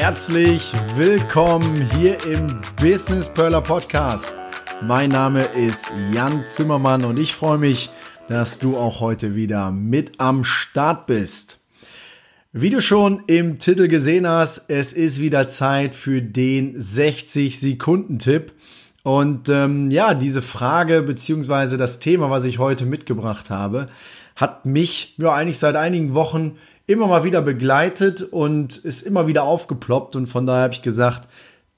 Herzlich willkommen hier im Business Perler Podcast. Mein Name ist Jan Zimmermann und ich freue mich, dass du auch heute wieder mit am Start bist. Wie du schon im Titel gesehen hast, es ist wieder Zeit für den 60 Sekunden Tipp. Und ähm, ja, diese Frage beziehungsweise das Thema, was ich heute mitgebracht habe, hat mich ja eigentlich seit einigen Wochen immer mal wieder begleitet und ist immer wieder aufgeploppt. Und von daher habe ich gesagt,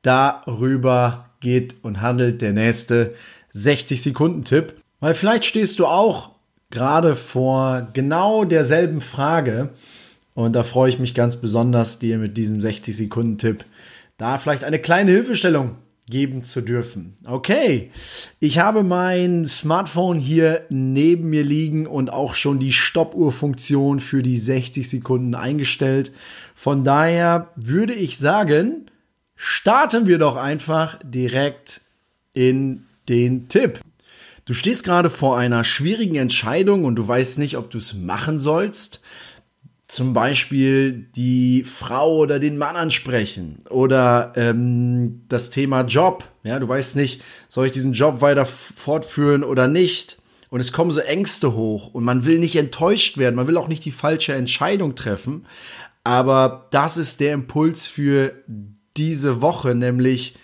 darüber geht und handelt der nächste 60-Sekunden-Tipp. Weil vielleicht stehst du auch gerade vor genau derselben Frage. Und da freue ich mich ganz besonders, dir mit diesem 60-Sekunden-Tipp da vielleicht eine kleine Hilfestellung geben zu dürfen. Okay, ich habe mein Smartphone hier neben mir liegen und auch schon die Stoppuhrfunktion für die 60 Sekunden eingestellt. Von daher würde ich sagen, starten wir doch einfach direkt in den Tipp. Du stehst gerade vor einer schwierigen Entscheidung und du weißt nicht, ob du es machen sollst zum Beispiel die Frau oder den Mann ansprechen oder ähm, das Thema Job. Ja, du weißt nicht, soll ich diesen Job weiter fortführen oder nicht? Und es kommen so Ängste hoch und man will nicht enttäuscht werden, man will auch nicht die falsche Entscheidung treffen. Aber das ist der Impuls für diese Woche, nämlich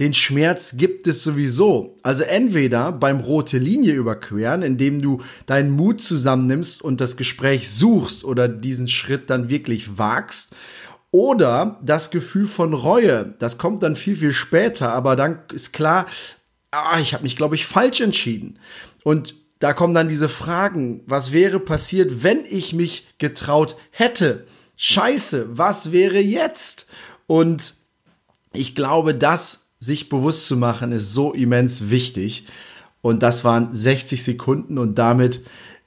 den Schmerz gibt es sowieso. Also entweder beim rote Linie überqueren, indem du deinen Mut zusammennimmst und das Gespräch suchst oder diesen Schritt dann wirklich wagst. Oder das Gefühl von Reue, das kommt dann viel, viel später, aber dann ist klar, ah, ich habe mich, glaube ich, falsch entschieden. Und da kommen dann diese Fragen, was wäre passiert, wenn ich mich getraut hätte? Scheiße, was wäre jetzt? Und ich glaube, das sich bewusst zu machen, ist so immens wichtig. Und das waren 60 Sekunden und damit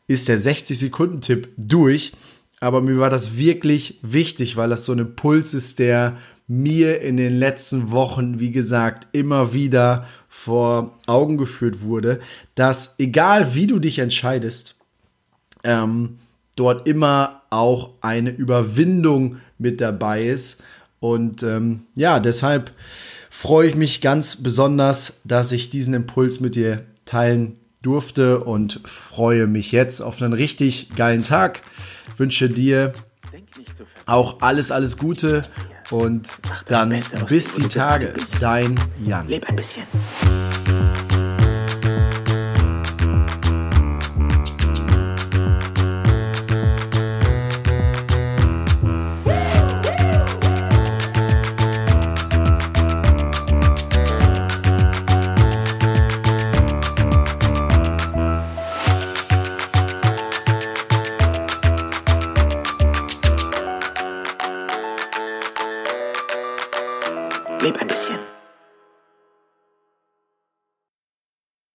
ist der 60-Sekunden-Tipp durch. Aber mir war das wirklich wichtig, weil das so ein Impuls ist, der mir in den letzten Wochen, wie gesagt, immer wieder vor Augen geführt wurde, dass egal wie du dich entscheidest, ähm, dort immer auch eine Überwindung mit dabei ist. Und ähm, ja, deshalb freue ich mich ganz besonders, dass ich diesen Impuls mit dir teilen durfte und freue mich jetzt auf einen richtig geilen Tag. Wünsche dir auch alles, alles Gute und dann bis die Tage. Dein Jan. Leb ein bisschen. Leb ein bisschen.